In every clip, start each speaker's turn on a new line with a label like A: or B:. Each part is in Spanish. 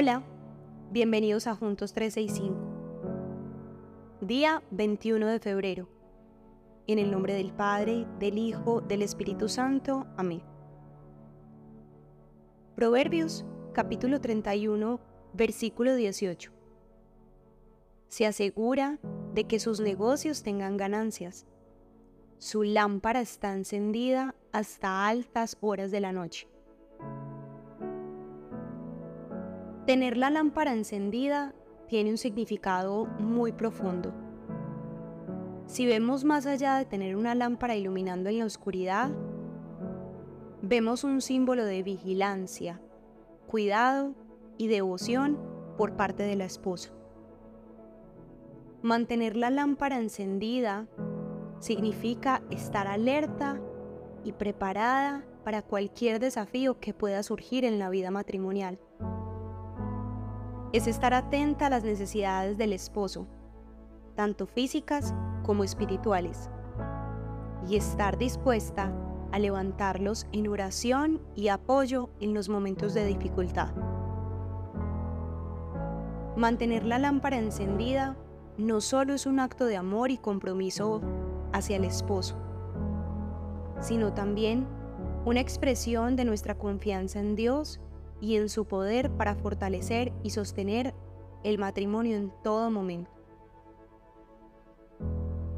A: Hola, bienvenidos a Juntos 365. Día 21 de febrero. En el nombre del Padre, del Hijo, del Espíritu Santo. Amén. Proverbios capítulo 31, versículo 18. Se asegura de que sus negocios tengan ganancias. Su lámpara está encendida hasta altas horas de la noche. Tener la lámpara encendida tiene un significado muy profundo. Si vemos más allá de tener una lámpara iluminando en la oscuridad, vemos un símbolo de vigilancia, cuidado y devoción por parte de la esposa. Mantener la lámpara encendida significa estar alerta y preparada para cualquier desafío que pueda surgir en la vida matrimonial. Es estar atenta a las necesidades del esposo, tanto físicas como espirituales, y estar dispuesta a levantarlos en oración y apoyo en los momentos de dificultad. Mantener la lámpara encendida no solo es un acto de amor y compromiso hacia el esposo, sino también una expresión de nuestra confianza en Dios y en su poder para fortalecer y sostener el matrimonio en todo momento.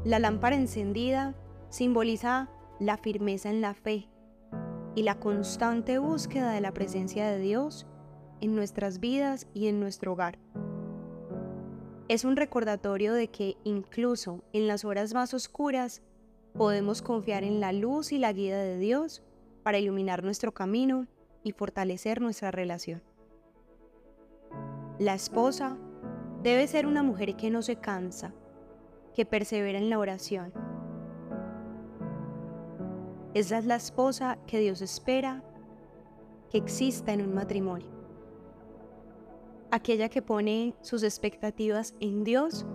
A: La lámpara encendida simboliza la firmeza en la fe y la constante búsqueda de la presencia de Dios en nuestras vidas y en nuestro hogar. Es un recordatorio de que incluso en las horas más oscuras podemos confiar en la luz y la guía de Dios para iluminar nuestro camino y fortalecer nuestra relación. La esposa debe ser una mujer que no se cansa, que persevera en la oración. Esa es la esposa que Dios espera que exista en un matrimonio aquella que pone sus expectativas en Dios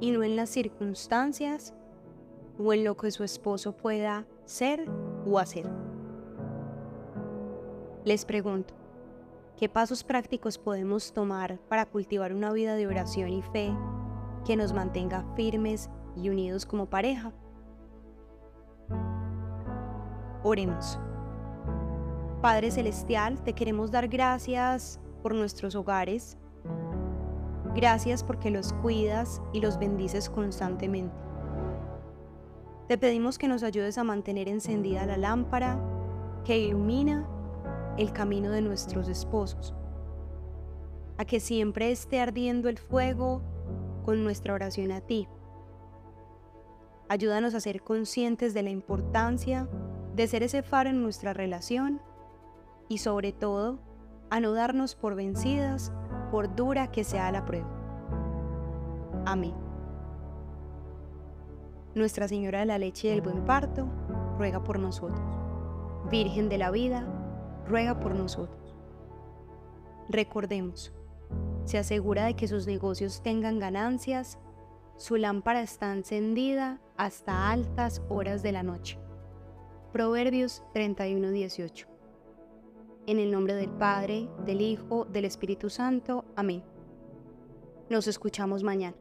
A: y no en las circunstancias o en lo que su esposo pueda ser o hacer. Les pregunto, ¿qué pasos prácticos podemos tomar para cultivar una vida de oración y fe que nos mantenga firmes y unidos como pareja? Oremos. Padre Celestial, te queremos dar gracias por nuestros hogares. Gracias porque los cuidas y los bendices constantemente. Te pedimos que nos ayudes a mantener encendida la lámpara que ilumina el camino de nuestros esposos, a que siempre esté ardiendo el fuego con nuestra oración a ti. Ayúdanos a ser conscientes de la importancia de ser ese faro en nuestra relación y sobre todo a no darnos por vencidas, por dura que sea la prueba. Amén. Nuestra Señora de la Leche y del Buen Parto, ruega por nosotros. Virgen de la Vida, ruega por nosotros. Recordemos, se asegura de que sus negocios tengan ganancias, su lámpara está encendida hasta altas horas de la noche. Proverbios 31:18 en el nombre del Padre, del Hijo, del Espíritu Santo. Amén. Nos escuchamos mañana.